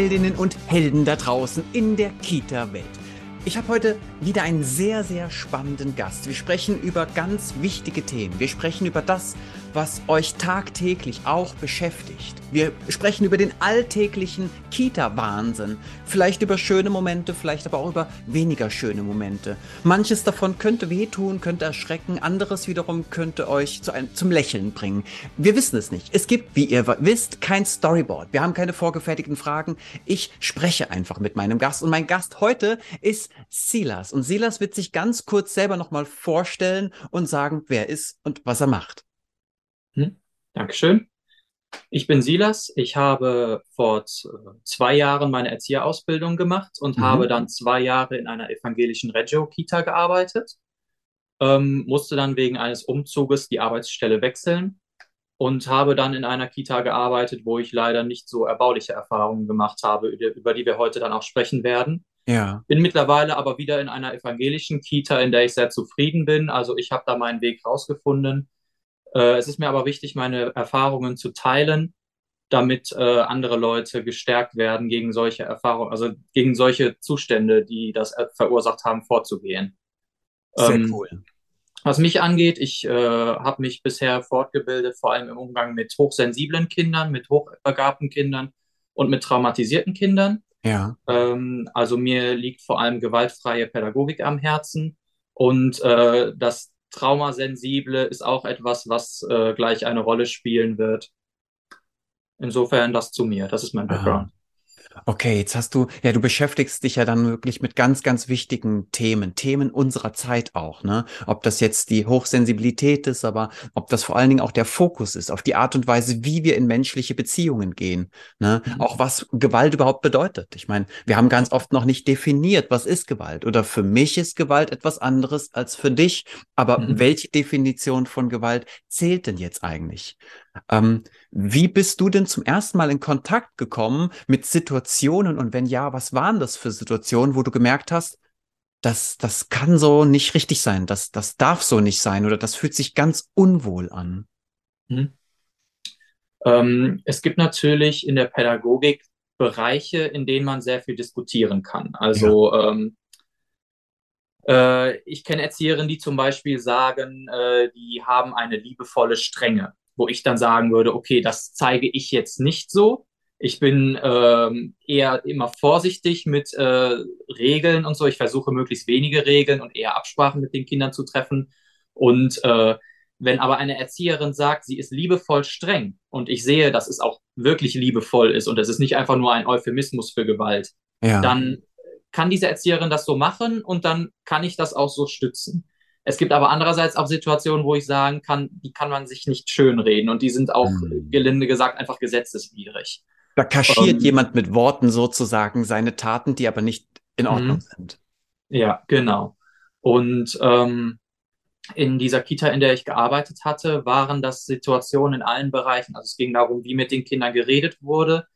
Heldinnen und Helden da draußen in der Kita-Welt. Ich habe heute wieder einen sehr, sehr spannenden Gast. Wir sprechen über ganz wichtige Themen. Wir sprechen über das, was euch tagtäglich auch beschäftigt. Wir sprechen über den alltäglichen Kita-Wahnsinn. Vielleicht über schöne Momente, vielleicht aber auch über weniger schöne Momente. Manches davon könnte wehtun, könnte erschrecken, anderes wiederum könnte euch zu einem, zum Lächeln bringen. Wir wissen es nicht. Es gibt, wie ihr wisst, kein Storyboard. Wir haben keine vorgefertigten Fragen. Ich spreche einfach mit meinem Gast und mein Gast heute ist Silas. Und Silas wird sich ganz kurz selber nochmal vorstellen und sagen, wer er ist und was er macht. Dankeschön. Ich bin Silas. Ich habe vor zwei Jahren meine Erzieherausbildung gemacht und mhm. habe dann zwei Jahre in einer evangelischen Reggio-Kita gearbeitet. Ähm, musste dann wegen eines Umzuges die Arbeitsstelle wechseln und habe dann in einer Kita gearbeitet, wo ich leider nicht so erbauliche Erfahrungen gemacht habe, über die wir heute dann auch sprechen werden. Ja. Bin mittlerweile aber wieder in einer evangelischen Kita, in der ich sehr zufrieden bin. Also ich habe da meinen Weg rausgefunden äh, es ist mir aber wichtig, meine Erfahrungen zu teilen, damit äh, andere Leute gestärkt werden, gegen solche Erfahrungen, also gegen solche Zustände, die das äh, verursacht haben, vorzugehen. Sehr ähm, cool. Was mich angeht, ich äh, habe mich bisher fortgebildet, vor allem im Umgang mit hochsensiblen Kindern, mit hochbegabten Kindern und mit traumatisierten Kindern. Ja. Ähm, also mir liegt vor allem gewaltfreie Pädagogik am Herzen und äh, das Traumasensible ist auch etwas, was äh, gleich eine Rolle spielen wird. Insofern das zu mir. Das ist mein Background. Okay, jetzt hast du, ja, du beschäftigst dich ja dann wirklich mit ganz, ganz wichtigen Themen, Themen unserer Zeit auch, ne? Ob das jetzt die Hochsensibilität ist, aber ob das vor allen Dingen auch der Fokus ist, auf die Art und Weise, wie wir in menschliche Beziehungen gehen, ne? Mhm. Auch was Gewalt überhaupt bedeutet. Ich meine, wir haben ganz oft noch nicht definiert, was ist Gewalt? Oder für mich ist Gewalt etwas anderes als für dich. Aber mhm. welche Definition von Gewalt zählt denn jetzt eigentlich? Ähm, wie bist du denn zum ersten Mal in Kontakt gekommen mit Situationen und wenn ja, was waren das für Situationen, wo du gemerkt hast, das, das kann so nicht richtig sein, das, das darf so nicht sein oder das fühlt sich ganz unwohl an? Hm. Ähm, es gibt natürlich in der Pädagogik Bereiche, in denen man sehr viel diskutieren kann. Also ja. ähm, äh, ich kenne Erzieherinnen, die zum Beispiel sagen, äh, die haben eine liebevolle Strenge wo ich dann sagen würde, okay, das zeige ich jetzt nicht so. Ich bin ähm, eher immer vorsichtig mit äh, Regeln und so. Ich versuche möglichst wenige Regeln und eher Absprachen mit den Kindern zu treffen. Und äh, wenn aber eine Erzieherin sagt, sie ist liebevoll streng und ich sehe, dass es auch wirklich liebevoll ist und es ist nicht einfach nur ein Euphemismus für Gewalt, ja. dann kann diese Erzieherin das so machen und dann kann ich das auch so stützen. Es gibt aber andererseits auch Situationen, wo ich sagen kann, die kann man sich nicht schönreden und die sind auch, mhm. gelinde gesagt, einfach gesetzeswidrig. Da kaschiert ähm, jemand mit Worten sozusagen seine Taten, die aber nicht in mhm. Ordnung sind. Ja, genau. Und ähm, in dieser Kita, in der ich gearbeitet hatte, waren das Situationen in allen Bereichen. Also es ging darum, wie mit den Kindern geredet wurde,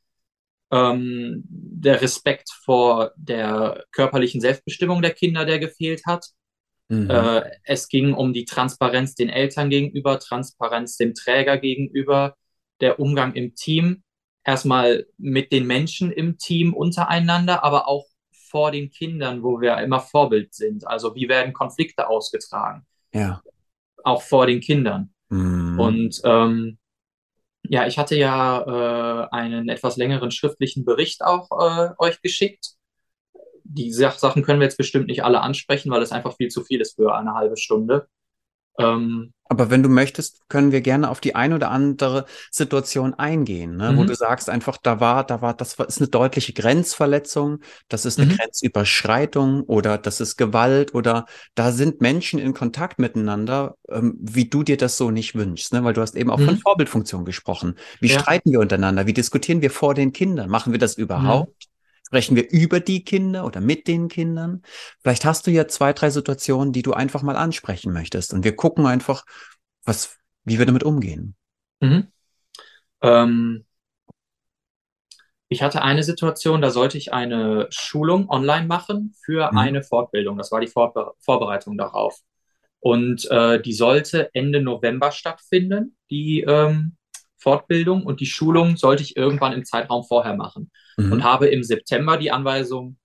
ähm, der Respekt vor der körperlichen Selbstbestimmung der Kinder, der gefehlt hat, Mhm. Äh, es ging um die Transparenz den Eltern gegenüber, Transparenz dem Träger gegenüber, der Umgang im Team, erstmal mit den Menschen im Team untereinander, aber auch vor den Kindern, wo wir immer Vorbild sind. Also wie werden Konflikte ausgetragen? Ja. Auch vor den Kindern. Mhm. Und ähm, ja, ich hatte ja äh, einen etwas längeren schriftlichen Bericht auch äh, euch geschickt die Sachen können wir jetzt bestimmt nicht alle ansprechen, weil es einfach viel zu viel ist für eine halbe Stunde. Ähm, aber wenn du möchtest, können wir gerne auf die ein oder andere Situation eingehen, ne? Mhm. wo du sagst einfach, da war, da war, das ist eine deutliche Grenzverletzung, das ist eine mhm. Grenzüberschreitung oder das ist Gewalt oder da sind Menschen in Kontakt miteinander, ähm, wie du dir das so nicht wünschst, ne? weil du hast eben auch mhm. von Vorbildfunktion gesprochen. Wie ja. streiten wir untereinander? Wie diskutieren wir vor den Kindern? Machen wir das überhaupt? Sprechen wir über die Kinder oder mit den Kindern? Vielleicht hast du ja zwei, drei Situationen, die du einfach mal ansprechen möchtest. Und wir gucken einfach, was, wie wir damit umgehen. Mhm. Ähm, ich hatte eine Situation, da sollte ich eine Schulung online machen für mhm. eine Fortbildung. Das war die Vorbe Vorbereitung darauf. Und äh, die sollte Ende November stattfinden, die ähm, Fortbildung und die Schulung sollte ich irgendwann im Zeitraum vorher machen. Mhm. Und habe im September die Anweisung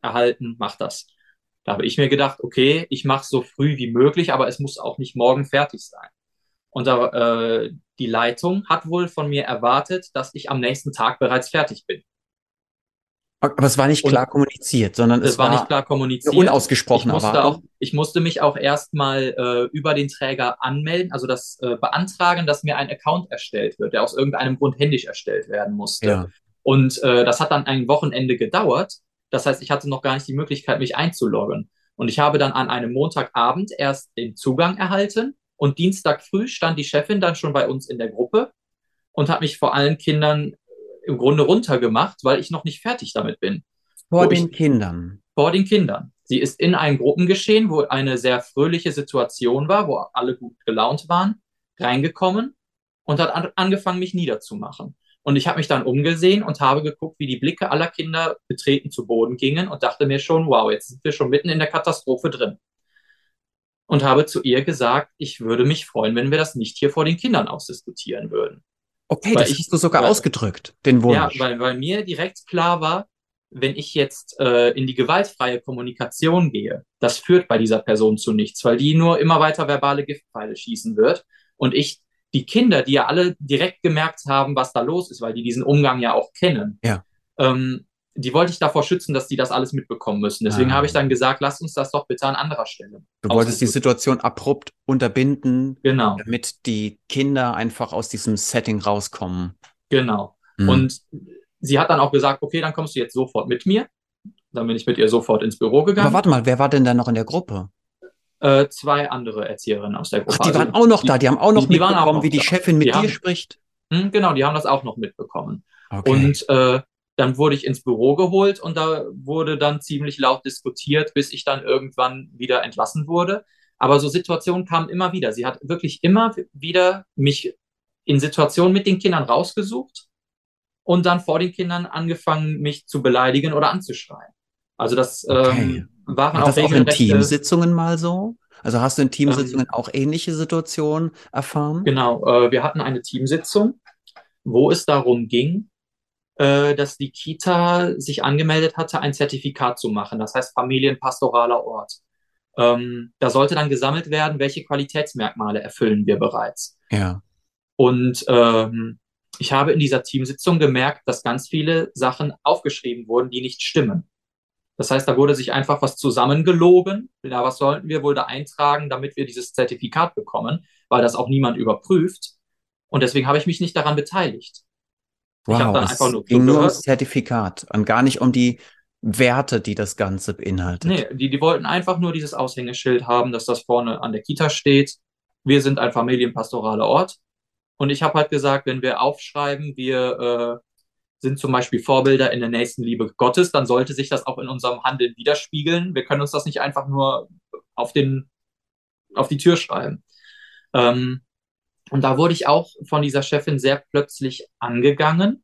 erhalten, mach das. Da habe ich mir gedacht, okay, ich mache es so früh wie möglich, aber es muss auch nicht morgen fertig sein. Und da, äh, die Leitung hat wohl von mir erwartet, dass ich am nächsten Tag bereits fertig bin. Aber es war nicht klar und kommuniziert, sondern es, es war, war, nicht klar kommuniziert. Unausgesprochen, ich musste auch, Ich musste mich auch erstmal äh, über den Träger anmelden, also das äh, beantragen, dass mir ein Account erstellt wird, der aus irgendeinem Grund händisch erstellt werden musste. Ja. Und äh, das hat dann ein Wochenende gedauert. Das heißt, ich hatte noch gar nicht die Möglichkeit, mich einzuloggen. Und ich habe dann an einem Montagabend erst den Zugang erhalten und Dienstag früh stand die Chefin dann schon bei uns in der Gruppe und hat mich vor allen Kindern im Grunde runtergemacht, weil ich noch nicht fertig damit bin. Vor den ich, Kindern. Vor den Kindern. Sie ist in ein Gruppengeschehen, wo eine sehr fröhliche Situation war, wo alle gut gelaunt waren, reingekommen und hat an, angefangen, mich niederzumachen. Und ich habe mich dann umgesehen und habe geguckt, wie die Blicke aller Kinder betreten zu Boden gingen und dachte mir schon, wow, jetzt sind wir schon mitten in der Katastrophe drin. Und habe zu ihr gesagt, ich würde mich freuen, wenn wir das nicht hier vor den Kindern ausdiskutieren würden. Okay, weil das ich, hast du sogar weil, ausgedrückt, den Wunsch. Ja, weil, weil mir direkt klar war, wenn ich jetzt äh, in die gewaltfreie Kommunikation gehe, das führt bei dieser Person zu nichts, weil die nur immer weiter verbale Giftpfeile schießen wird. Und ich, die Kinder, die ja alle direkt gemerkt haben, was da los ist, weil die diesen Umgang ja auch kennen, ja. ähm, die wollte ich davor schützen, dass die das alles mitbekommen müssen. Deswegen ah. habe ich dann gesagt, lass uns das doch bitte an anderer Stelle. Du wolltest die Situation abrupt unterbinden, genau. damit die Kinder einfach aus diesem Setting rauskommen. Genau. Mhm. Und sie hat dann auch gesagt, okay, dann kommst du jetzt sofort mit mir. Dann bin ich mit ihr sofort ins Büro gegangen. Aber warte mal, wer war denn da noch in der Gruppe? Äh, zwei andere Erzieherinnen aus der Gruppe. Ach, die waren also, auch noch da, die haben auch noch die, mitbekommen, auch noch wie die Chefin mit die dir haben, spricht. Mh, hm, genau, die haben das auch noch mitbekommen. Okay. Und äh, dann wurde ich ins Büro geholt und da wurde dann ziemlich laut diskutiert, bis ich dann irgendwann wieder entlassen wurde. Aber so Situationen kamen immer wieder. Sie hat wirklich immer wieder mich in Situationen mit den Kindern rausgesucht und dann vor den Kindern angefangen, mich zu beleidigen oder anzuschreien. Also das okay. ähm, waren War auch, das auch in Teamsitzungen mal so? Also hast du in Teamsitzungen ähm, auch ähnliche Situationen erfahren? Genau, äh, wir hatten eine Teamsitzung, wo es darum ging, äh, dass die Kita sich angemeldet hatte, ein Zertifikat zu machen, das heißt familienpastoraler Ort. Ähm, da sollte dann gesammelt werden, welche Qualitätsmerkmale erfüllen wir bereits. Ja. Und ähm, ich habe in dieser Teamsitzung gemerkt, dass ganz viele Sachen aufgeschrieben wurden, die nicht stimmen. Das heißt, da wurde sich einfach was zusammengelogen. Ja, was sollten wir wohl da eintragen, damit wir dieses Zertifikat bekommen, weil das auch niemand überprüft. Und deswegen habe ich mich nicht daran beteiligt. Wow, ich habe dann einfach nur ging nur ums Zertifikat und gar nicht um die Werte, die das Ganze beinhaltet. Nee, die, die wollten einfach nur dieses Aushängeschild haben, dass das vorne an der Kita steht. Wir sind ein familienpastoraler Ort. Und ich habe halt gesagt, wenn wir aufschreiben, wir äh, sind zum Beispiel Vorbilder in der nächsten Liebe Gottes, dann sollte sich das auch in unserem Handeln widerspiegeln. Wir können uns das nicht einfach nur auf, den, auf die Tür schreiben. Ähm, und da wurde ich auch von dieser Chefin sehr plötzlich angegangen,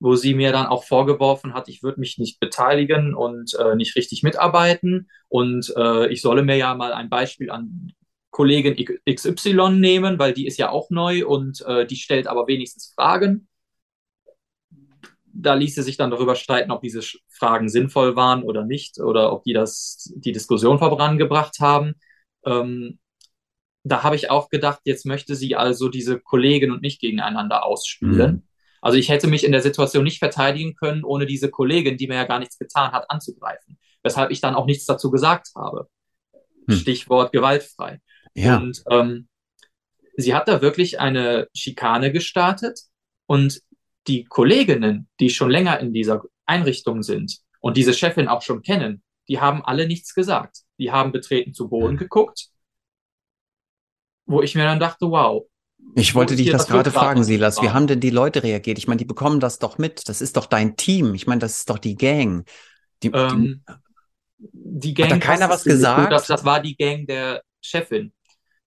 wo sie mir dann auch vorgeworfen hat, ich würde mich nicht beteiligen und äh, nicht richtig mitarbeiten. Und äh, ich solle mir ja mal ein Beispiel an Kollegin XY nehmen, weil die ist ja auch neu und äh, die stellt aber wenigstens Fragen. Da ließe sich dann darüber streiten, ob diese Fragen sinnvoll waren oder nicht oder ob die das die Diskussion vorangebracht haben. Ähm, da habe ich auch gedacht, jetzt möchte sie also diese Kollegen und mich gegeneinander ausspielen. Mhm. Also ich hätte mich in der Situation nicht verteidigen können, ohne diese Kollegin, die mir ja gar nichts getan hat, anzugreifen. Weshalb ich dann auch nichts dazu gesagt habe. Mhm. Stichwort gewaltfrei. Ja. Und ähm, sie hat da wirklich eine Schikane gestartet und die Kolleginnen, die schon länger in dieser Einrichtung sind und diese Chefin auch schon kennen, die haben alle nichts gesagt. Die haben betreten zu Boden mhm. geguckt wo ich mir dann dachte, wow. Ich wollte dich das gerade fragen, Silas. Wie haben denn die Leute reagiert? Ich meine, die bekommen das doch mit. Das ist doch dein Team. Ich meine, das ist doch die Gang. Die, ähm, die Gang. Hat da keiner was gesagt? Das, das war die Gang der Chefin.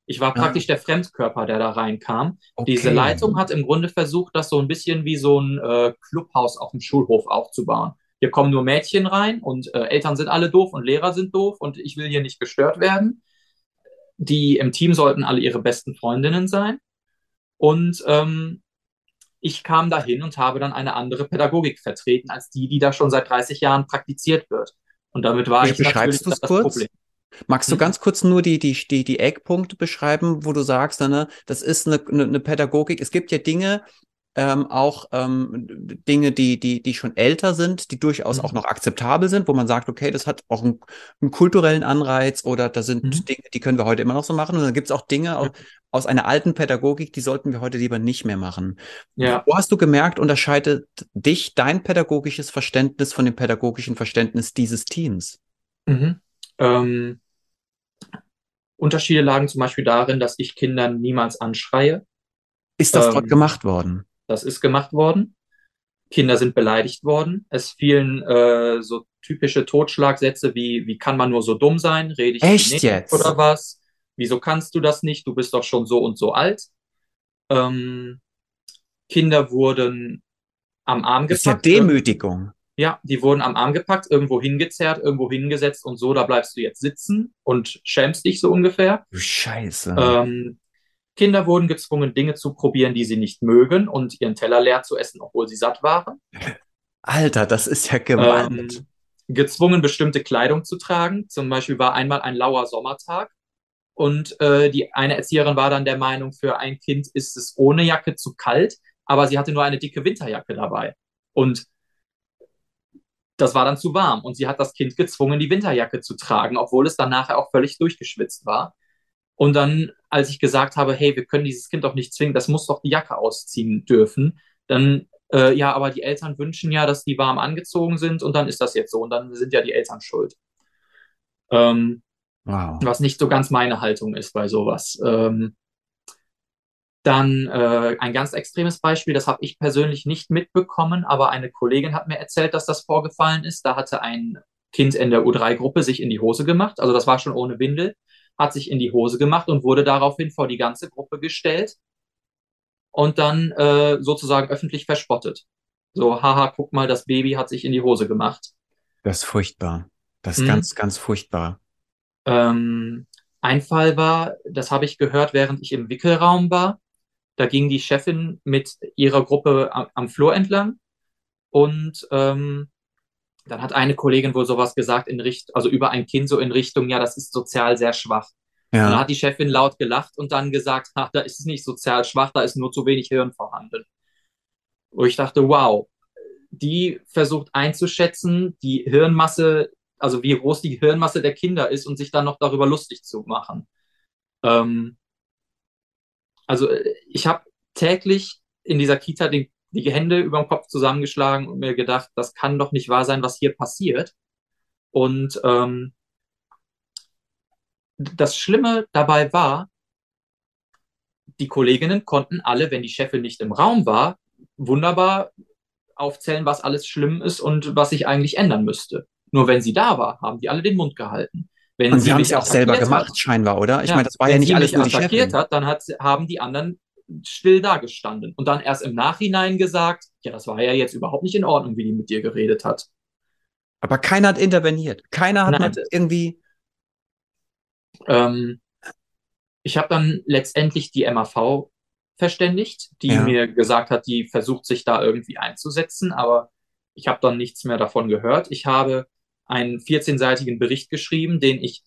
Ich war ah. praktisch der Fremdkörper, der da reinkam. Okay. Diese Leitung hat im Grunde versucht, das so ein bisschen wie so ein äh, Clubhaus auf dem Schulhof aufzubauen. Hier kommen nur Mädchen rein und äh, Eltern sind alle doof und Lehrer sind doof und ich will hier nicht gestört werden die im Team sollten alle ihre besten Freundinnen sein. Und ähm, ich kam dahin und habe dann eine andere Pädagogik vertreten als die, die da schon seit 30 Jahren praktiziert wird. Und damit war Wie ich natürlich du es kurz? Problem. Magst du Hm? ganz kurz nur die, die, die, die Eckpunkte beschreiben, wo du sagst, ne, das ist eine, eine, eine Pädagogik. Es gibt ja Dinge, ähm, auch ähm, Dinge, die, die, die schon älter sind, die durchaus Mhm. auch noch akzeptabel sind, wo man sagt, okay, das hat auch einen, einen kulturellen Anreiz oder da sind Mhm. Dinge, die können wir heute immer noch so machen. Und dann gibt es auch Dinge aus, aus einer alten Pädagogik, die sollten wir heute lieber nicht mehr machen. Ja. Wo hast du gemerkt, unterscheidet dich dein pädagogisches Verständnis von dem pädagogischen Verständnis dieses Teams? Mhm. Ähm, Unterschiede lagen zum Beispiel darin, dass ich Kindern niemals anschreie. Ist das dort Ähm, gemacht worden? Das ist gemacht worden. Kinder sind beleidigt worden. Es fielen äh, so typische Totschlagsätze wie, wie kann man nur so dumm sein? Rede ich Echt nicht jetzt? oder was? Wieso kannst du das nicht? Du bist doch schon so und so alt. Ähm, Kinder wurden am Arm Das ist ja gepackt. Demütigung. Ja, die wurden am Arm gepackt, irgendwo hingezerrt, irgendwo hingesetzt und so, da bleibst du jetzt sitzen und schämst dich so ungefähr. Du Scheiße. Ähm, Kinder wurden gezwungen, Dinge zu probieren, die sie nicht mögen und ihren Teller leer zu essen, obwohl sie satt waren. Alter, das ist ja Gewalt. Ähm, gezwungen, bestimmte Kleidung zu tragen. Zum Beispiel war einmal ein lauer Sommertag und äh, die eine Erzieherin war dann der Meinung, für ein Kind ist es ohne Jacke zu kalt, aber sie hatte nur eine dicke Winterjacke dabei. Und das war dann zu warm und sie hat das Kind gezwungen, die Winterjacke zu tragen, obwohl es dann nachher auch völlig durchgeschwitzt war. Und dann, als ich gesagt habe, hey, wir können dieses Kind doch nicht zwingen, das muss doch die Jacke ausziehen dürfen, dann, äh, ja, aber die Eltern wünschen ja, dass die warm angezogen sind und dann ist das jetzt so und dann sind ja die Eltern schuld. Ähm, wow. was nicht so ganz meine Haltung ist bei sowas. Ähm, dann äh, ein ganz extremes Beispiel, das habe ich persönlich nicht mitbekommen, aber eine Kollegin hat mir erzählt, dass das vorgefallen ist. Da hatte ein Kind in der U3-Gruppe sich in die Hose gemacht, also das war schon ohne Windel, hat sich in die Hose gemacht und wurde daraufhin vor die ganze Gruppe gestellt und dann äh, sozusagen öffentlich verspottet. So, haha, guck mal, das Baby hat sich in die Hose gemacht. Das ist furchtbar. Das ist Mhm. ganz, ganz furchtbar. Ähm, ein Fall war, das habe ich gehört, während ich im Wickelraum war. Da ging die Chefin mit ihrer Gruppe am, am Flur entlang und ähm, dann hat eine Kollegin wohl sowas gesagt in Richt also über ein Kind so in Richtung, ja, das ist sozial sehr schwach. Und dann Ja. hat die Chefin laut gelacht und dann gesagt, ach, da ist es nicht sozial schwach, da ist nur zu wenig Hirn vorhanden. Wo ich dachte, wow, die versucht einzuschätzen, die Hirnmasse, also wie groß die Hirnmasse der Kinder ist und sich dann noch darüber lustig zu machen. Ähm, also äh, ich habe täglich in dieser Kita die, die Hände über dem Kopf zusammengeschlagen und mir gedacht, das kann doch nicht wahr sein, was hier passiert. Und ähm, das Schlimme dabei war, die Kolleginnen konnten alle, wenn die Chefin nicht im Raum war, wunderbar aufzählen, was alles schlimm ist und was sich eigentlich ändern müsste. Nur wenn sie da war, haben die alle den Mund gehalten. Wenn Und sie sie haben es auch selber gemacht, hat, scheinbar, oder? Ich ja, meine, das war ja nicht sie alles nur die attackiert Chefin. hat, dann hat, haben die anderen still dagestanden und dann erst im Nachhinein gesagt, ja, das war ja jetzt überhaupt nicht in Ordnung, wie die mit dir geredet hat. Aber keiner hat interveniert. Keiner hat Nein. irgendwie. Ähm, ich habe dann letztendlich die MAV verständigt, die Ja. mir gesagt hat, die versucht sich da irgendwie einzusetzen, aber ich habe dann nichts mehr davon gehört. Ich habe einen 14-seitigen Bericht geschrieben, den ich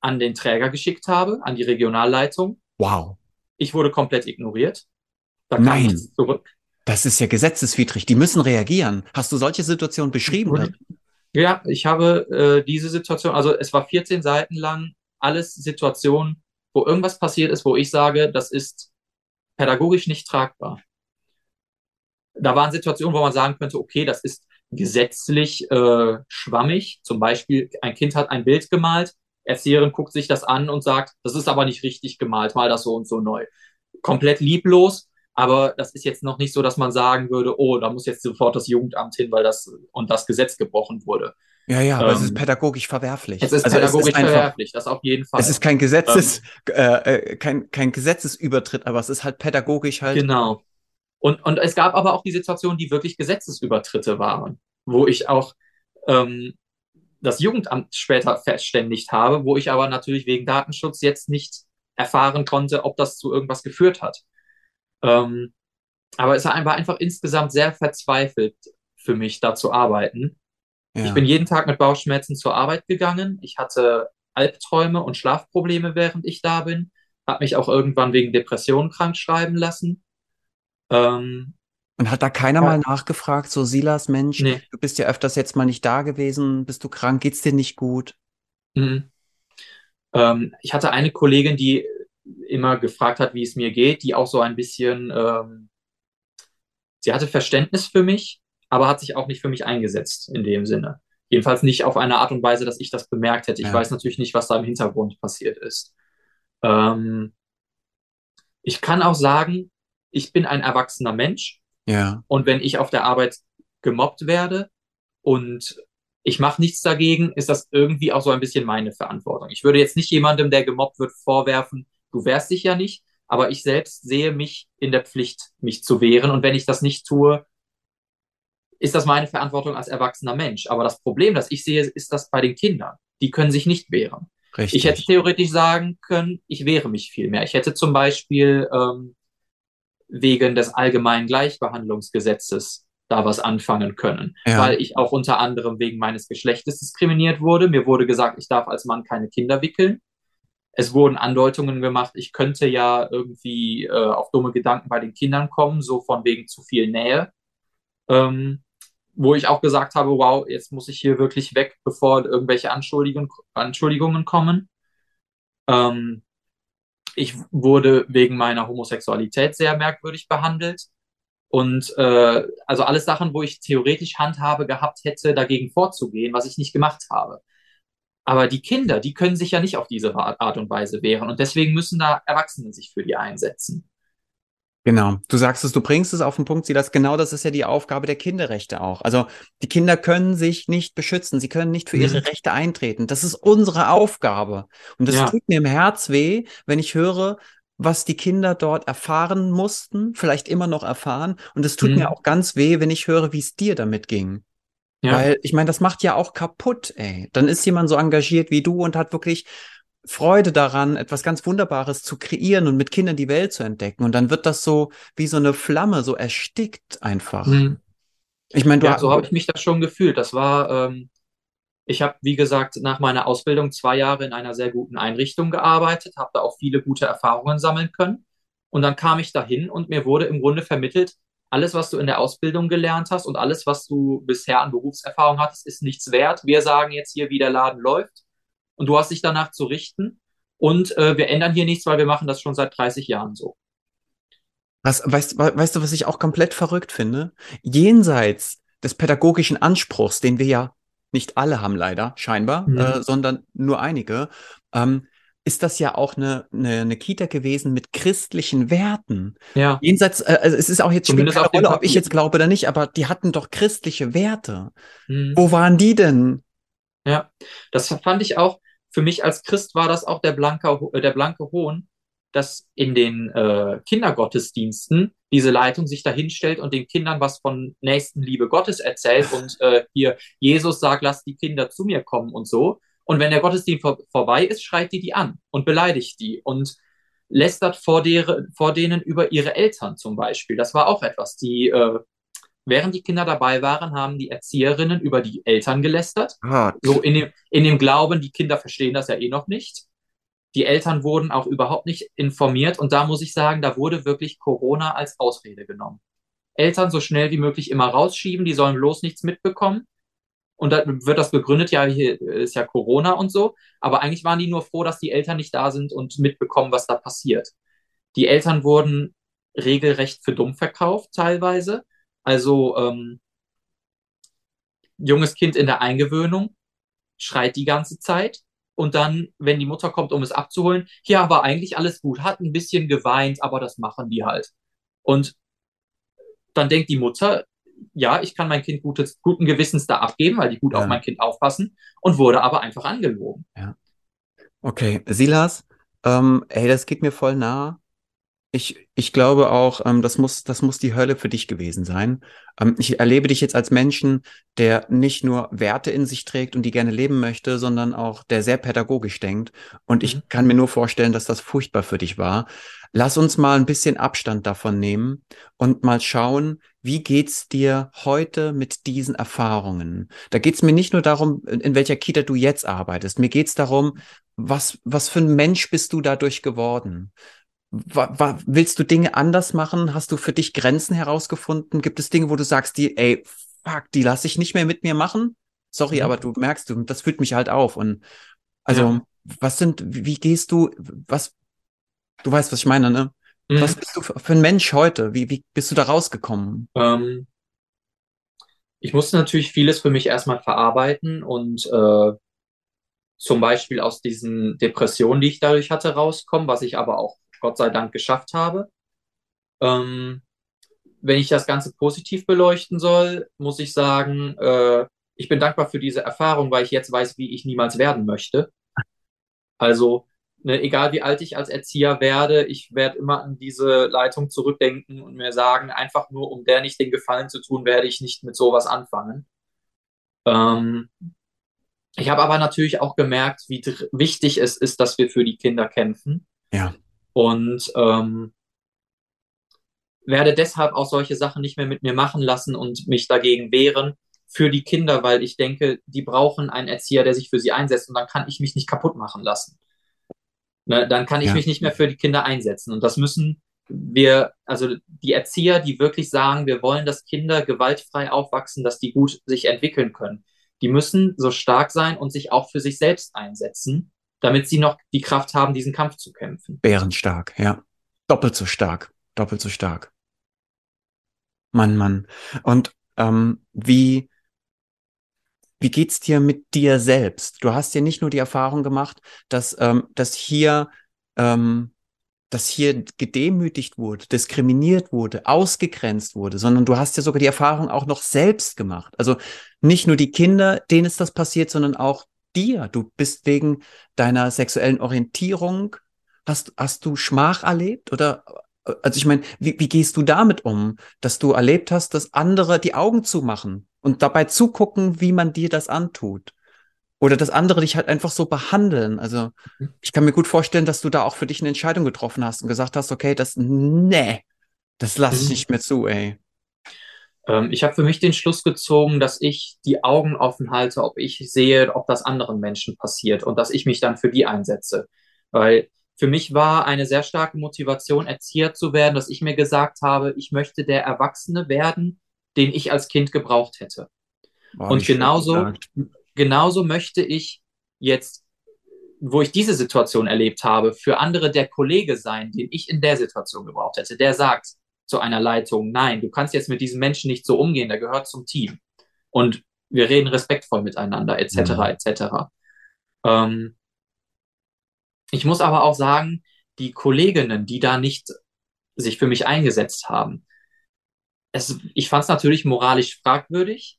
an den Träger geschickt habe, an die Regionalleitung. Wow. Ich wurde komplett ignoriert. Da kam Nein. nichts zurück. Das ist ja gesetzeswidrig. Die müssen reagieren. Hast du solche Situationen beschrieben? Und- Ja, ich habe äh, diese Situation, also es war 14 Seiten lang, alles Situationen, wo irgendwas passiert ist, wo ich sage, das ist pädagogisch nicht tragbar. Da waren Situationen, wo man sagen könnte, okay, das ist gesetzlich äh, schwammig. Zum Beispiel, ein Kind hat ein Bild gemalt, Erzieherin guckt sich das an und sagt, das ist aber nicht richtig gemalt, mal das so und so neu. Komplett lieblos, aber das ist jetzt noch nicht so, dass man sagen würde, oh, da muss jetzt sofort das Jugendamt hin, weil das und das Gesetz gebrochen wurde. Ja, ja, aber es Ähm, ist pädagogisch verwerflich. Es ist Also pädagogisch einfach, verwerflich, das auf jeden Fall. Es ist kein Gesetzes, äh, äh, kein, kein Gesetzesübertritt, aber es ist halt pädagogisch halt. Genau. Und, und es gab aber auch die Situationen, die wirklich Gesetzesübertritte waren, wo ich auch ähm, das Jugendamt später verständigt habe, wo ich aber natürlich wegen Datenschutz jetzt nicht erfahren konnte, ob das zu irgendwas geführt hat. Ähm, aber es war einfach insgesamt sehr verzweifelt für mich, da zu arbeiten. Ja. Ich bin jeden Tag mit Bauchschmerzen zur Arbeit gegangen. Ich hatte Albträume und Schlafprobleme, während ich da bin. Habe mich auch irgendwann wegen Depressionen krank schreiben lassen. Ähm, und hat da keiner ja. mal nachgefragt, so Silas, Mensch, nee. du bist ja öfters jetzt mal nicht da gewesen, bist du krank, geht's dir nicht gut? Mhm. Ähm, ich hatte eine Kollegin, die immer gefragt hat, wie es mir geht, die auch so ein bisschen, ähm, sie hatte Verständnis für mich, aber hat sich auch nicht für mich eingesetzt in dem Sinne. Jedenfalls nicht auf eine Art und Weise, dass ich das bemerkt hätte. Ich ja. weiß natürlich nicht, was da im Hintergrund passiert ist. Ähm, ich kann auch sagen, ich bin ein erwachsener Mensch. Ja. Und wenn ich auf der Arbeit gemobbt werde und ich mache nichts dagegen, ist das irgendwie auch so ein bisschen meine Verantwortung. Ich würde jetzt nicht jemandem, der gemobbt wird, vorwerfen, du wehrst dich ja nicht, aber ich selbst sehe mich in der Pflicht, mich zu wehren. Und wenn ich das nicht tue, ist das meine Verantwortung als erwachsener Mensch. Aber das Problem, das ich sehe, ist das bei den Kindern. Die können sich nicht wehren. Richtig. Ich hätte theoretisch sagen können, ich wehre mich viel mehr. Ich hätte zum Beispiel ähm, wegen des allgemeinen Gleichbehandlungsgesetzes da was anfangen können, ja. weil ich auch unter anderem wegen meines Geschlechtes diskriminiert wurde. Mir wurde gesagt, ich darf als Mann keine Kinder wickeln. Es wurden Andeutungen gemacht, ich könnte ja irgendwie äh, auf dumme Gedanken bei den Kindern kommen, so von wegen zu viel Nähe. Ähm, wo ich auch gesagt habe, wow, jetzt muss ich hier wirklich weg, bevor irgendwelche Anschuldigungen, Anschuldigungen kommen. Ähm, ich wurde wegen meiner Homosexualität sehr merkwürdig behandelt. Und äh, also alles Sachen, wo ich theoretisch Handhabe gehabt hätte, dagegen vorzugehen, was ich nicht gemacht habe. Aber die Kinder, die können sich ja nicht auf diese Art und Weise wehren. Und deswegen müssen da Erwachsene sich für die einsetzen. Genau. Du sagst es, du bringst es auf den Punkt, sie das genau, das ist ja die Aufgabe der Kinderrechte auch. Also die Kinder können sich nicht beschützen, sie können nicht für ihre mhm. Rechte eintreten. Das ist unsere Aufgabe. Und das ja. tut mir im Herz weh, wenn ich höre, was die Kinder dort erfahren mussten, vielleicht immer noch erfahren. Und es tut mhm. mir auch ganz weh, wenn ich höre, wie es dir damit ging. Ja. Weil ich meine, das macht ja auch kaputt, ey. Dann ist jemand so engagiert wie du und hat wirklich Freude daran, etwas ganz Wunderbares zu kreieren und mit Kindern die Welt zu entdecken. Und dann wird das so wie so eine Flamme, so erstickt einfach. Mhm. Ich meine, ja, so habe ich mich da schon gefühlt. Das war, ähm, ich habe, wie gesagt, nach meiner Ausbildung zwei Jahre in einer sehr guten Einrichtung gearbeitet, habe da auch viele gute Erfahrungen sammeln können. Und dann kam ich dahin und mir wurde im Grunde vermittelt, alles, was du in der Ausbildung gelernt hast und alles, was du bisher an Berufserfahrung hattest, ist nichts wert. Wir sagen jetzt hier, wie der Laden läuft und du hast dich danach zu richten. Und äh, wir ändern hier nichts, weil wir machen das schon seit 30 Jahren so. Was, weißt, weißt du, was ich auch komplett verrückt finde? Jenseits des pädagogischen Anspruchs, den wir ja nicht alle haben leider, scheinbar, mhm. äh, sondern nur einige, ähm, ist das ja auch eine, eine, eine Kita gewesen mit christlichen Werten. Ja. Jenseits, äh, also es ist auch jetzt spielt keine Rolle, ob ich jetzt glaube oder nicht, aber die hatten doch christliche Werte. Mhm. Wo waren die denn? Ja, das fand ich auch, für mich als Christ war das auch der blanke, äh, der blanke Hohn, dass in den äh, Kindergottesdiensten diese Leitung sich dahinstellt und den Kindern was von Nächstenliebe Gottes erzählt und äh, hier Jesus sagt, lass die Kinder zu mir kommen und so. Und wenn der Gottesdienst vor, vorbei ist, schreit die die an und beleidigt die und lästert vor, der, vor denen über ihre Eltern zum Beispiel. Das war auch etwas. Die äh, während die Kinder dabei waren, haben die Erzieherinnen über die Eltern gelästert. Hart. So in dem, in dem Glauben, die Kinder verstehen das ja eh noch nicht. Die Eltern wurden auch überhaupt nicht informiert und da muss ich sagen, da wurde wirklich Corona als Ausrede genommen. Eltern so schnell wie möglich immer rausschieben, die sollen bloß nichts mitbekommen. Und da wird das begründet, ja, hier ist ja Corona und so. Aber eigentlich waren die nur froh, dass die Eltern nicht da sind und mitbekommen, was da passiert. Die Eltern wurden regelrecht für dumm verkauft teilweise. Also ähm, junges Kind in der Eingewöhnung schreit die ganze Zeit und dann, wenn die Mutter kommt, um es abzuholen, ja, war eigentlich alles gut, hat ein bisschen geweint, aber das machen die halt. Und dann denkt die Mutter, ja, ich kann mein Kind gutes, guten Gewissens da abgeben, weil die gut ja. auf mein Kind aufpassen und wurde aber einfach angelogen. Ja. Okay, Silas, ähm, hey, das geht mir voll nah. Ich, ich glaube auch, ähm, das muss, das muss die Hölle für dich gewesen sein. Ähm, ich erlebe dich jetzt als Menschen, der nicht nur Werte in sich trägt und die gerne leben möchte, sondern auch der sehr pädagogisch denkt. Und ich Mhm. kann mir nur vorstellen, dass das furchtbar für dich war. Lass uns mal ein bisschen Abstand davon nehmen und mal schauen, wie geht's dir heute mit diesen Erfahrungen? Da geht's mir nicht nur darum, in welcher Kita du jetzt arbeitest. Mir geht's darum, was, was für ein Mensch bist du dadurch geworden? Wa- wa- willst du Dinge anders machen? Hast du für dich Grenzen herausgefunden? Gibt es Dinge, wo du sagst, die, ey, fuck, die lasse ich nicht mehr mit mir machen? Sorry, Mhm. aber du merkst, du, das fühlt mich halt auf. Und also, Ja. was sind, wie gehst du, was, du weißt, was ich meine, ne? Mhm. Was bist du für, für ein Mensch heute? Wie, wie bist du da rausgekommen? Ähm, ich musste natürlich vieles für mich erstmal verarbeiten und äh, zum Beispiel aus diesen Depressionen, die ich dadurch hatte, rauskommen, was ich aber auch Gott sei Dank geschafft habe. Ähm, wenn ich das Ganze positiv beleuchten soll, muss ich sagen, äh, ich bin dankbar für diese Erfahrung, weil ich jetzt weiß, wie ich niemals werden möchte. Also, ne, egal wie alt ich als Erzieher werde, ich werde immer an diese Leitung zurückdenken und mir sagen, einfach nur, um der nicht den Gefallen zu tun, werde ich nicht mit sowas anfangen. Ähm, ich habe aber natürlich auch gemerkt, wie wichtig es ist, dass wir für die Kinder kämpfen Ja, und ähm, werde deshalb auch solche Sachen nicht mehr mit mir machen lassen und mich dagegen wehren für die Kinder, weil ich denke, die brauchen einen Erzieher, der sich für sie einsetzt und dann kann ich mich nicht kaputt machen lassen. Ne, dann kann ich Ja. mich nicht mehr für die Kinder einsetzen und das müssen wir, also die Erzieher, die wirklich sagen, wir wollen, dass Kinder gewaltfrei aufwachsen, dass die gut sich entwickeln können, die müssen so stark sein und sich auch für sich selbst einsetzen, damit sie noch die Kraft haben, diesen Kampf zu kämpfen. bärenstark, ja. Doppelt so stark, doppelt so stark. Mann, Mann. Und ähm, wie, wie geht's dir mit dir selbst? Du hast ja nicht nur die Erfahrung gemacht, dass, ähm, dass hier, ähm, dass hier gedemütigt wurde, diskriminiert wurde, ausgegrenzt wurde, sondern du hast ja sogar die Erfahrung auch noch selbst gemacht. Also nicht nur die Kinder, denen ist das passiert, sondern auch dir. Du bist wegen deiner sexuellen Orientierung, hast, hast du Schmach erlebt oder also ich meine, wie, wie gehst du damit um, dass du erlebt hast, dass andere die Augen zumachen und dabei zugucken, wie man dir das antut? Oder dass andere dich halt einfach so behandeln. Also ich kann mir gut vorstellen, dass du da auch für dich eine Entscheidung getroffen hast und gesagt hast, okay, das, nee, das lasse ich Mhm. nicht mehr zu, ey. Ähm, ich habe für mich den Schluss gezogen, dass ich die Augen offen halte, ob ich sehe, ob das anderen Menschen passiert und dass ich mich dann für die einsetze. Weil für mich war eine sehr starke Motivation, Erzieher zu werden, dass ich mir gesagt habe, ich möchte der Erwachsene werden, den ich als Kind gebraucht hätte. Boah, Und genauso, genauso möchte ich jetzt, wo ich diese Situation erlebt habe, für andere der Kollege sein, den ich in der Situation gebraucht hätte. Der sagt zu einer Leitung, nein, du kannst jetzt mit diesem Menschen nicht so umgehen, der gehört zum Team. Und wir reden respektvoll miteinander, etc., Mhm. etc. Ähm, ich muss aber auch sagen, die Kolleginnen, die da nicht sich für mich eingesetzt haben, es, ich fand es natürlich moralisch fragwürdig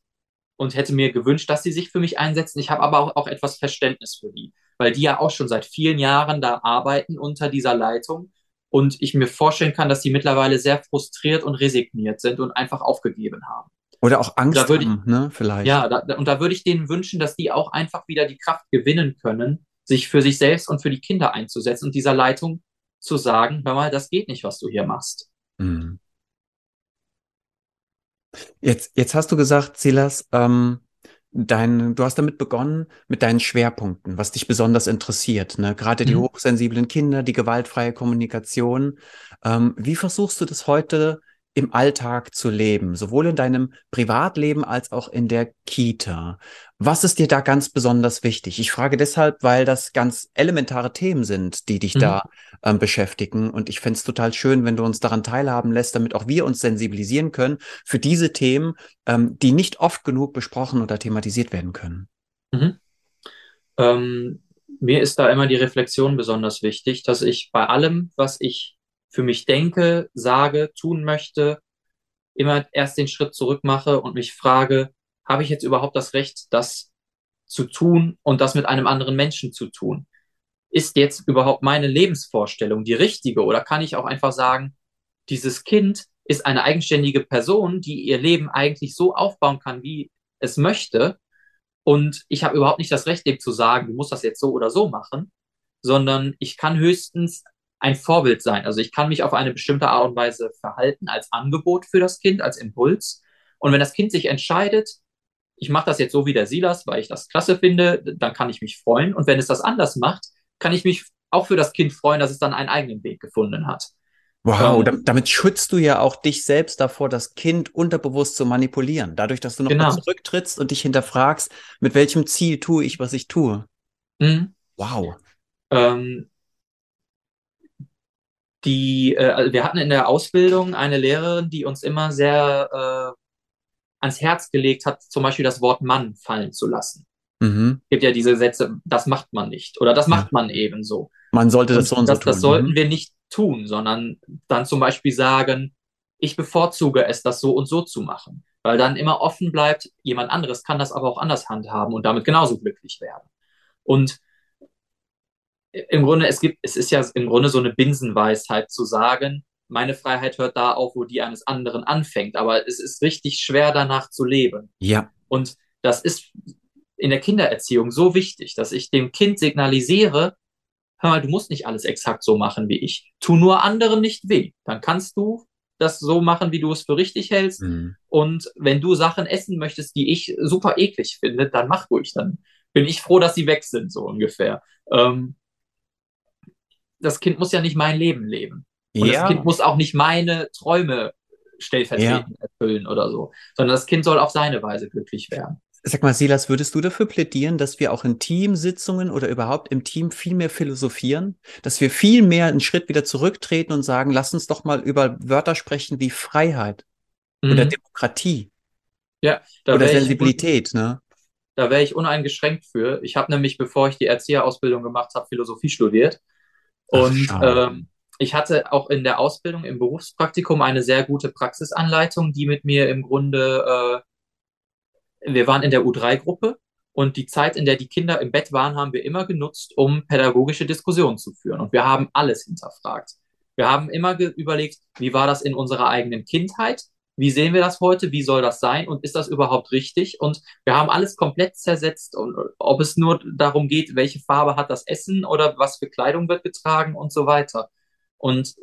und hätte mir gewünscht, dass sie sich für mich einsetzen. Ich habe aber auch, auch etwas Verständnis für die, weil die ja auch schon seit vielen Jahren da arbeiten unter dieser Leitung und ich mir vorstellen kann, dass sie mittlerweile sehr frustriert und resigniert sind und einfach aufgegeben haben. Oder auch Angst Da würde ich- haben, ne, vielleicht. Ja, da, da- und da würde ich denen wünschen, dass die auch einfach wieder die Kraft gewinnen können, sich für sich selbst und für die Kinder einzusetzen und dieser Leitung zu sagen, hör mal, das geht nicht, was du hier machst. Mhm. Jetzt, jetzt hast du gesagt, Silas, ähm, dein, du hast damit begonnen mit deinen Schwerpunkten, was dich besonders interessiert, ne? Gerade die Mhm. hochsensiblen Kinder, die gewaltfreie Kommunikation. Ähm, wie versuchst du das heute im Alltag zu leben, sowohl in deinem Privatleben als auch in der Kita? Was ist dir da ganz besonders wichtig? Ich frage deshalb, weil das ganz elementare Themen sind, die dich Mhm. da ähm, beschäftigen. Und ich fände es total schön, wenn du uns daran teilhaben lässt, damit auch wir uns sensibilisieren können für diese Themen, ähm, die nicht oft genug besprochen oder thematisiert werden können. Mhm. Ähm, mir ist da immer die Reflexion besonders wichtig, dass ich bei allem, was ich für mich denke, sage, tun möchte, immer erst den Schritt zurück mache und mich frage, habe ich jetzt überhaupt das Recht, das zu tun und das mit einem anderen Menschen zu tun? Ist jetzt überhaupt meine Lebensvorstellung die richtige? Oder kann ich auch einfach sagen, dieses Kind ist eine eigenständige Person, die ihr Leben eigentlich so aufbauen kann, wie es möchte. Und ich habe überhaupt nicht das Recht, dem zu sagen, du musst das jetzt so oder so machen, sondern ich kann höchstens ein Vorbild sein. Also ich kann mich auf eine bestimmte Art und Weise verhalten als Angebot für das Kind, als Impuls. Und wenn das Kind sich entscheidet, ich mache das jetzt so wie der Silas, weil ich das klasse finde, dann kann ich mich freuen. Und wenn es das anders macht, kann ich mich auch für das Kind freuen, dass es dann einen eigenen Weg gefunden hat. Wow, ähm, damit schützt du ja auch dich selbst davor, das Kind unterbewusst zu manipulieren. Dadurch, dass du noch genau. zurücktrittst und dich hinterfragst, mit welchem Ziel tue ich, was ich tue. Mhm. Wow. Ähm, die, äh, also wir hatten in der Ausbildung eine Lehrerin, die uns immer sehr äh, ans Herz gelegt hat, zum Beispiel das Wort Mann fallen zu lassen. Mhm. Es gibt ja diese Sätze, das macht man nicht oder das macht man ebenso. Man sollte das und so und das, so tun. Das sollten mhm. wir nicht tun, sondern dann zum Beispiel sagen, ich bevorzuge es, das so und so zu machen, weil dann immer offen bleibt, jemand anderes kann das aber auch anders handhaben und damit genauso glücklich werden. Und im Grunde, es gibt, es ist ja im Grunde so eine Binsenweisheit zu sagen, meine Freiheit hört da auf, wo die eines anderen anfängt. Aber es ist richtig schwer, danach zu leben. Ja. Und das ist in der Kindererziehung so wichtig, dass ich dem Kind signalisiere, hör mal, du musst nicht alles exakt so machen wie ich. Tu nur anderen nicht weh. Dann kannst du das so machen, wie du es für richtig hältst. Mhm. Und wenn du Sachen essen möchtest, die ich super eklig finde, dann mach ruhig. Dann bin ich froh, dass sie weg sind, so ungefähr. Ähm, das Kind muss ja nicht mein Leben leben. Und ja. das Kind muss auch nicht meine Träume stellvertretend ja. erfüllen oder so, sondern das Kind soll auf seine Weise glücklich werden. Sag mal, Silas, würdest du dafür plädieren, dass wir auch in Teamsitzungen oder überhaupt im Team viel mehr philosophieren? Dass wir viel mehr einen Schritt wieder zurücktreten und sagen, lass uns doch mal über Wörter sprechen wie Freiheit mhm. oder Demokratie. Ja, oder Sensibilität, ne? Da wäre ich uneingeschränkt für. Ich habe nämlich, bevor ich die Erzieherausbildung gemacht habe, Philosophie studiert. Und Ach, ähm, ich hatte auch in der Ausbildung im Berufspraktikum eine sehr gute Praxisanleitung, die mit mir im Grunde, äh, wir waren in der U3-Gruppe und die Zeit, in der die Kinder im Bett waren, haben wir immer genutzt, um pädagogische Diskussionen zu führen. Und wir haben alles hinterfragt. Wir haben immer überlegt, wie war das in unserer eigenen Kindheit? Wie sehen wir das heute? Wie soll das sein? Und ist das überhaupt richtig? Und wir haben alles komplett zersetzt. Und ob es nur darum geht, welche Farbe hat das Essen oder was für Kleidung wird getragen und so weiter. Und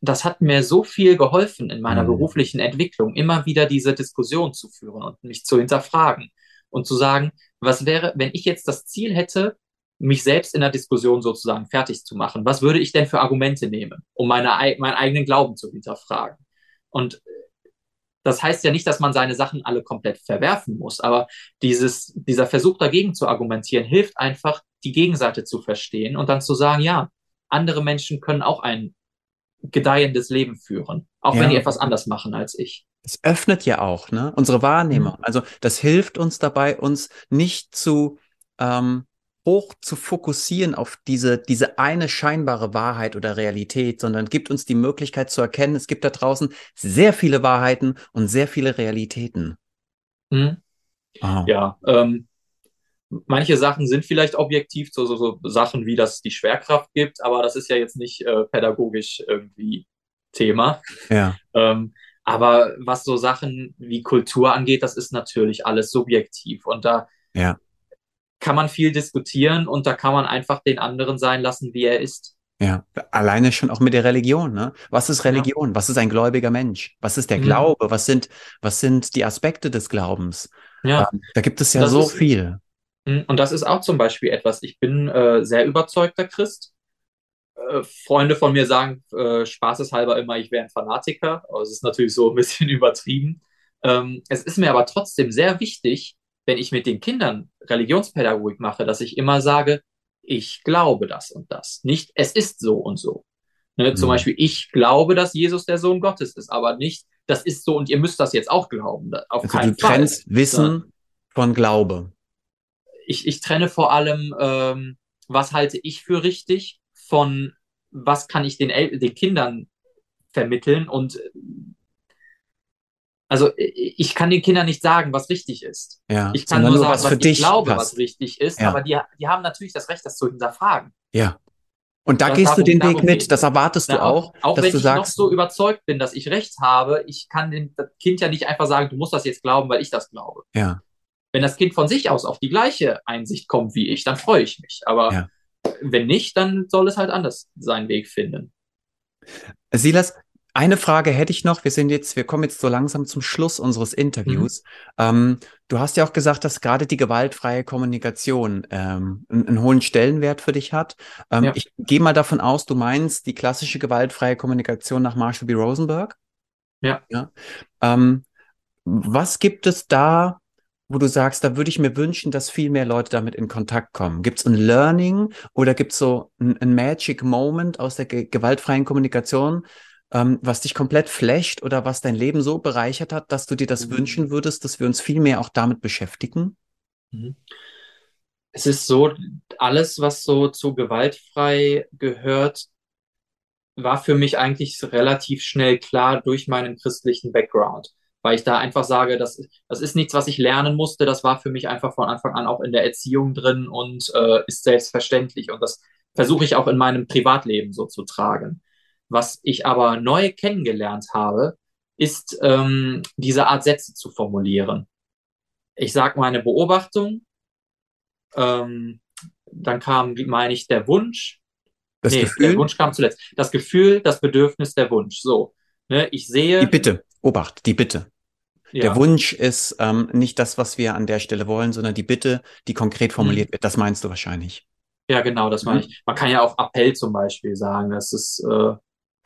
das hat mir so viel geholfen in meiner mhm. beruflichen Entwicklung, immer wieder diese Diskussion zu führen und mich zu hinterfragen und zu sagen, was wäre, wenn ich jetzt das Ziel hätte, mich selbst in der Diskussion sozusagen fertig zu machen, was würde ich denn für Argumente nehmen, um meine, meinen eigenen Glauben zu hinterfragen? Und das heißt ja nicht, dass man seine Sachen alle komplett verwerfen muss, aber dieses, dieser Versuch dagegen zu argumentieren hilft einfach, die Gegenseite zu verstehen und dann zu sagen, ja, andere Menschen können auch ein gedeihendes Leben führen, auch ja. wenn die etwas anders machen als ich. Es öffnet ja auch ne, unsere Wahrnehmung. Mhm. Also das hilft uns dabei, uns nicht zu ähm, hoch zu fokussieren auf diese, diese eine scheinbare Wahrheit oder Realität, sondern gibt uns die Möglichkeit zu erkennen, es gibt da draußen sehr viele Wahrheiten und sehr viele Realitäten. Mhm. Oh. Ja, ähm, manche Sachen sind vielleicht objektiv, so, so, so Sachen wie, dass es die Schwerkraft gibt, aber das ist ja jetzt nicht äh, pädagogisch irgendwie Thema. Ja. ähm, aber was so Sachen wie Kultur angeht, das ist natürlich alles subjektiv und da ja. kann man viel diskutieren und da kann man einfach den anderen sein lassen, wie er ist. Ja, alleine schon auch mit der Religion, ne? Was ist Religion? Ja. Was ist ein gläubiger Mensch? Was ist der mhm. Glaube? Was sind, was sind die Aspekte des Glaubens? Ja. Ähm, da gibt es ja das so ist, viel. Hm, und das ist auch zum Beispiel etwas, ich bin äh, sehr überzeugter Christ. Äh, Freunde von mir sagen äh, spaßeshalber immer, ich wäre ein Fanatiker. Aber es ist natürlich so ein bisschen übertrieben. Ähm, es ist mir aber trotzdem sehr wichtig, wenn ich mit den Kindern Religionspädagogik mache, dass ich immer sage, ich glaube das und das. Nicht, es ist so und so. Ne? Mhm. Zum Beispiel, ich glaube, dass Jesus der Sohn Gottes ist, aber nicht, das ist so und ihr müsst das jetzt auch glauben. Auf also keinen du trennst Fall. Wissen von Glaube ich, ich trenne vor allem, ähm, was halte ich für richtig von was kann ich den, El den Kindern vermitteln und also ich kann den Kindern nicht sagen, was richtig ist. Ja, ich kann nur sagen, was, was ich glaube, passt. was richtig ist, ja. aber die, die haben natürlich das Recht, das zu hinterfragen. Ja. Und da gehst darum, du den Weg mit, geht. das erwartest Na, du auch. Auch, auch wenn ich sagst, noch so überzeugt bin, dass ich recht habe, ich kann dem Kind ja nicht einfach sagen, du musst das jetzt glauben, weil ich das glaube. Ja. Wenn das Kind von sich aus auf die gleiche Einsicht kommt wie ich, dann freue ich mich. Aber ja. wenn nicht, dann soll es halt anders seinen Weg finden. Silas, eine Frage hätte ich noch. Wir sind jetzt, wir kommen jetzt so langsam zum Schluss unseres Interviews. Mhm. Ähm, du hast ja auch gesagt, dass gerade die gewaltfreie Kommunikation ähm, einen, einen, hohen Stellenwert für dich hat. Ähm, ja. Ich gehe mal davon aus, du meinst die klassische gewaltfreie Kommunikation nach Marshall B. Rosenberg. Ja. ja? Ähm, was gibt es da, wo du sagst, da würde ich mir wünschen, dass viel mehr Leute damit in Kontakt kommen? Gibt es ein Learning oder gibt es so ein, ein, Magic Moment aus der ge gewaltfreien Kommunikation, ähm, was dich komplett flasht oder was dein Leben so bereichert hat, dass du dir das mhm. wünschen würdest, dass wir uns viel mehr auch damit beschäftigen? Mhm. Es ist so, alles, was so zu gewaltfrei gehört, war für mich eigentlich relativ schnell klar durch meinen christlichen Background, weil ich da einfach sage, das, das ist nichts, was ich lernen musste, das war für mich einfach von Anfang an auch in der Erziehung drin und äh, ist selbstverständlich und das versuche ich auch in meinem Privatleben so zu tragen. Was ich aber neu kennengelernt habe, ist ähm, diese Art Sätze zu formulieren. Ich sage meine Beobachtung, ähm, dann kam, meine ich, der Wunsch. Das nee, Gefühl? Der Wunsch kam zuletzt. Das Gefühl, das Bedürfnis, der Wunsch. So. Ne, ich sehe. Die Bitte, Obacht, die Bitte. Ja. Der Wunsch ist ähm, nicht das, was wir an der Stelle wollen, sondern die Bitte, die konkret formuliert mhm. wird. Das meinst du wahrscheinlich. Ja, genau, das meine mhm. ich. Man kann ja auch Appell zum Beispiel sagen. Das ist, äh,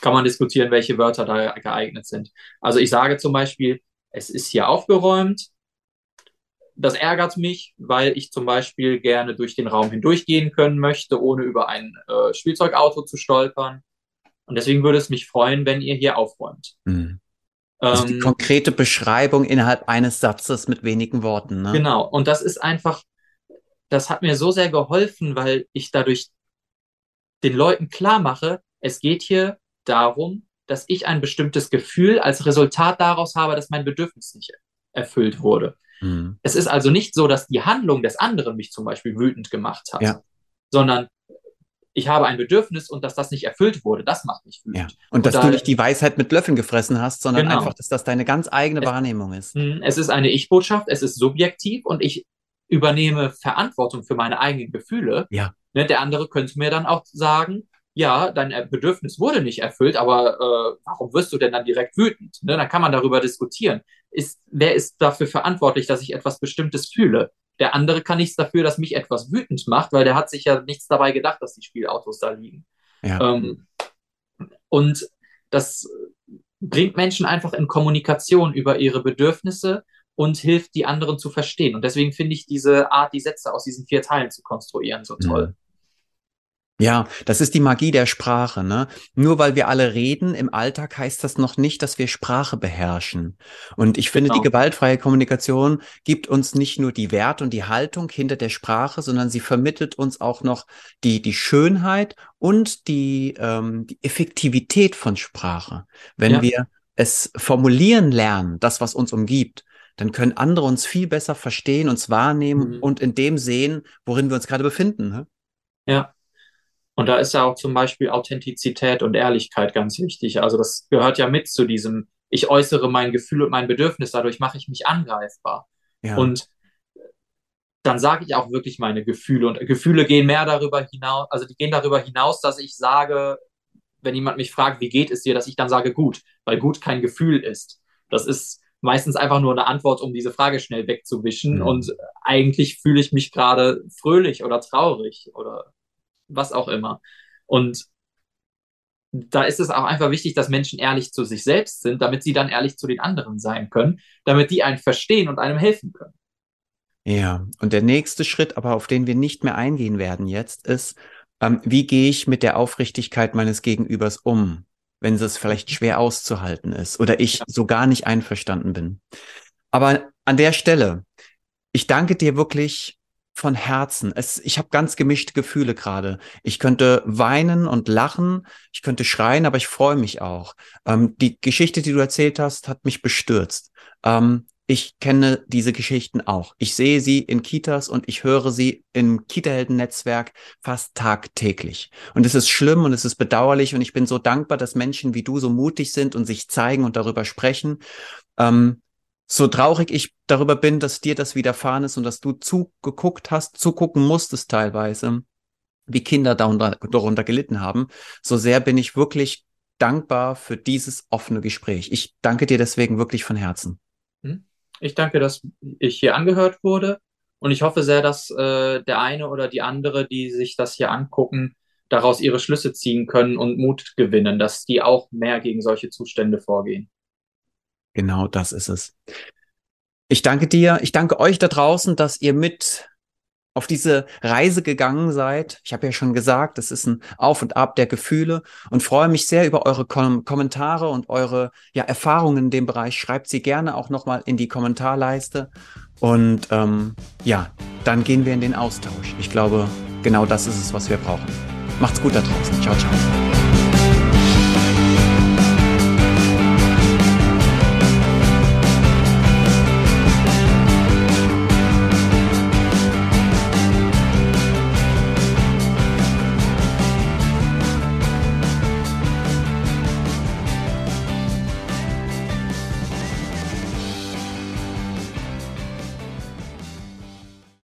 kann man diskutieren, welche Wörter da geeignet sind. Also ich sage zum Beispiel, es ist hier aufgeräumt. Das ärgert mich, weil ich zum Beispiel gerne durch den Raum hindurchgehen können möchte, ohne über ein äh, Spielzeugauto zu stolpern. Und deswegen würde es mich freuen, wenn ihr hier aufräumt. Mhm. Also die ähm, konkrete Beschreibung innerhalb eines Satzes mit wenigen Worten. Ne? Genau. Und das ist einfach, das hat mir so sehr geholfen, weil ich dadurch den Leuten klar mache, es geht hier darum, dass ich ein bestimmtes Gefühl als Resultat daraus habe, dass mein Bedürfnis nicht erfüllt wurde. Mhm. Es ist also nicht so, dass die Handlung des anderen mich zum Beispiel wütend gemacht hat, ja. sondern ich habe ein Bedürfnis und dass das nicht erfüllt wurde, das macht mich wütend. Ja. Und, und dass da, du nicht die Weisheit mit Löffeln gefressen hast, sondern genau. einfach, dass das deine ganz eigene es, Wahrnehmung ist. Mhm. Es ist eine Ich-Botschaft, es ist subjektiv und ich übernehme Verantwortung für meine eigenen Gefühle. Ja. Ne, der andere könnte mir dann auch sagen, ja, dein Bedürfnis wurde nicht erfüllt, aber äh, warum wirst du denn dann direkt wütend? Ne? Dann kann man darüber diskutieren. Ist, wer ist dafür verantwortlich, dass ich etwas Bestimmtes fühle? Der andere kann nichts dafür, dass mich etwas wütend macht, weil der hat sich ja nichts dabei gedacht, dass die Spielautos da liegen. Ja. Ähm, und das bringt Menschen einfach in Kommunikation über ihre Bedürfnisse und hilft, die anderen zu verstehen. Und deswegen finde ich diese Art, die Sätze aus diesen vier Teilen zu konstruieren, so toll. Mhm. Ja, das ist die Magie der Sprache. Ne? Nur weil wir alle reden im Alltag, heißt das noch nicht, dass wir Sprache beherrschen. Und ich finde, genau. die gewaltfreie Kommunikation gibt uns nicht nur die Wert und die Haltung hinter der Sprache, sondern sie vermittelt uns auch noch die, die Schönheit und die, ähm, die Effektivität von Sprache. Wenn ja. wir es formulieren lernen, das, was uns umgibt, dann können andere uns viel besser verstehen, uns wahrnehmen mhm. und in dem sehen, worin wir uns gerade befinden. Ne? Ja, und da ist ja auch zum Beispiel Authentizität und Ehrlichkeit ganz wichtig. Also das gehört ja mit zu diesem, ich äußere mein Gefühl und mein Bedürfnis, dadurch mache ich mich angreifbar. Ja. Und dann sage ich auch wirklich meine Gefühle. Und Gefühle gehen mehr darüber hinaus, also die gehen darüber hinaus, dass ich sage, wenn jemand mich fragt, wie geht es dir, dass ich dann sage, gut, weil gut kein Gefühl ist. Das ist meistens einfach nur eine Antwort, um diese Frage schnell wegzuwischen. Mhm. Und eigentlich fühle ich mich gerade fröhlich oder traurig oder was auch immer. Und da ist es auch einfach wichtig, dass Menschen ehrlich zu sich selbst sind, damit sie dann ehrlich zu den anderen sein können, damit die einen verstehen und einem helfen können. Ja, und der nächste Schritt, aber auf den wir nicht mehr eingehen werden jetzt, ist, ähm, wie gehe ich mit der Aufrichtigkeit meines Gegenübers um, wenn es vielleicht schwer auszuhalten ist oder ich ja. so gar nicht einverstanden bin. Aber an der Stelle, ich danke dir wirklich von Herzen. Es, ich habe ganz gemischte Gefühle gerade. Ich könnte weinen und lachen, ich könnte schreien, aber ich freue mich auch. Ähm, die Geschichte, die du erzählt hast, hat mich bestürzt. Ähm, ich kenne diese Geschichten auch. Ich sehe sie in Kitas und ich höre sie im Kita-Helden-Netzwerk fast tagtäglich. Und es ist schlimm und es ist bedauerlich und ich bin so dankbar, dass Menschen wie du so mutig sind und sich zeigen und darüber sprechen. Ähm, so traurig ich darüber bin, dass dir das widerfahren ist und dass du zugeguckt hast, zugucken musstest teilweise, wie Kinder darunter, darunter gelitten haben, so sehr bin ich wirklich dankbar für dieses offene Gespräch. Ich danke dir deswegen wirklich von Herzen. Hm? Ich danke, dass ich hier angehört wurde und ich hoffe sehr, dass äh, der eine oder die andere, die sich das hier angucken, daraus ihre Schlüsse ziehen können und Mut gewinnen, dass die auch mehr gegen solche Zustände vorgehen. Genau das ist es. Ich danke dir, ich danke euch da draußen, dass ihr mit auf diese Reise gegangen seid. Ich habe ja schon gesagt, es ist ein Auf und Ab der Gefühle und freue mich sehr über eure Kom Kommentare und eure ja, Erfahrungen in dem Bereich. Schreibt sie gerne auch nochmal in die Kommentarleiste. Und ähm, ja, dann gehen wir in den Austausch. Ich glaube, genau das ist es, was wir brauchen. Macht's gut da draußen. Ciao, ciao.